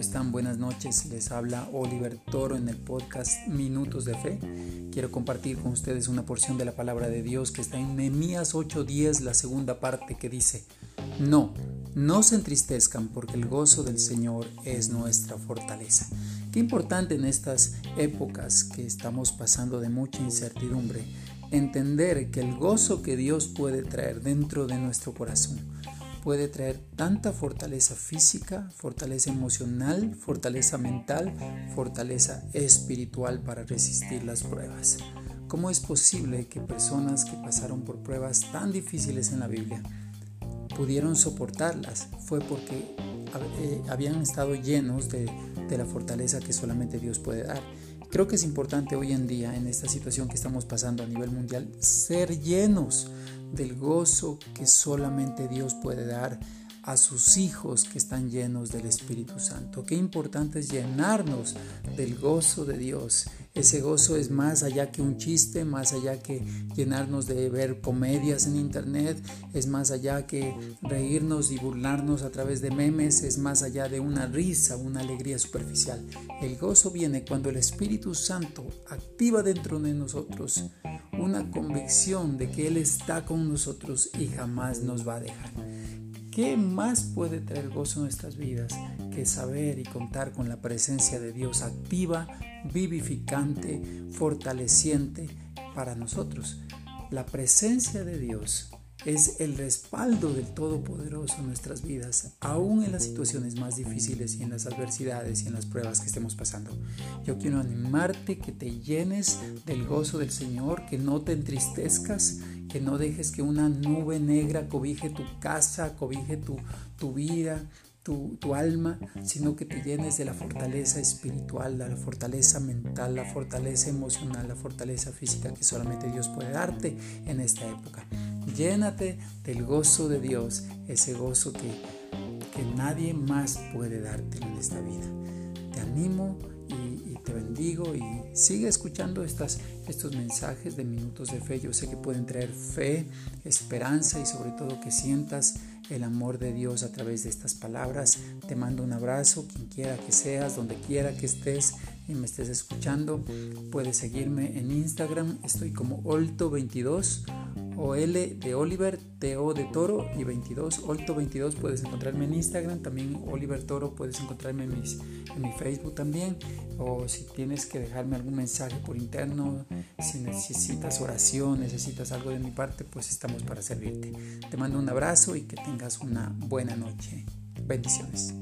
están? Buenas noches. Les habla Oliver Toro en el podcast Minutos de Fe. Quiero compartir con ustedes una porción de la palabra de Dios que está en Nehemías 8:10, la segunda parte que dice: No, no se entristezcan porque el gozo del Señor es nuestra fortaleza. Qué importante en estas épocas que estamos pasando de mucha incertidumbre entender que el gozo que Dios puede traer dentro de nuestro corazón puede traer tanta fortaleza física, fortaleza emocional, fortaleza mental, fortaleza espiritual para resistir las pruebas. ¿Cómo es posible que personas que pasaron por pruebas tan difíciles en la Biblia pudieron soportarlas? Fue porque eh, habían estado llenos de, de la fortaleza que solamente Dios puede dar. Creo que es importante hoy en día, en esta situación que estamos pasando a nivel mundial, ser llenos del gozo que solamente Dios puede dar a sus hijos que están llenos del Espíritu Santo. Qué importante es llenarnos del gozo de Dios. Ese gozo es más allá que un chiste, más allá que llenarnos de ver comedias en internet, es más allá que reírnos y burlarnos a través de memes, es más allá de una risa, una alegría superficial. El gozo viene cuando el Espíritu Santo activa dentro de nosotros una convicción de que Él está con nosotros y jamás nos va a dejar. ¿Qué más puede traer gozo en nuestras vidas que saber y contar con la presencia de Dios activa, vivificante, fortaleciente para nosotros? La presencia de Dios es el respaldo del Todopoderoso en nuestras vidas, aún en las situaciones más difíciles y en las adversidades y en las pruebas que estemos pasando. Yo quiero animarte que te llenes del gozo del Señor, que no te entristezcas, que no dejes que una nube negra cobije tu casa, cobije tu, vida, tu, alma, sino que te llenes de la fortaleza espiritual, de la fortaleza mental, la fortaleza emocional, la fortaleza física que solamente Dios puede darte en esta época. Llénate del gozo de Dios, ese gozo que, que nadie más puede darte en esta vida. Te animo y, te bendigo y sigue escuchando estas, estos mensajes de minutos de fe. Yo sé que pueden traer fe, esperanza y sobre todo que sientas el amor de Dios a través de estas palabras. Te mando un abrazo, quien quiera que seas, donde quiera que estés y me estés escuchando. Puedes seguirme en Instagram, estoy como Olto22 o L de Oliver, TO de Toro y 22, Olto 22 puedes encontrarme en Instagram, también Oliver Toro puedes encontrarme en, en mi Facebook también, o si tienes que dejarme algún mensaje por interno, si necesitas oración, necesitas algo de mi parte, pues estamos para servirte. Te mando un abrazo y que tengas una buena noche. Bendiciones.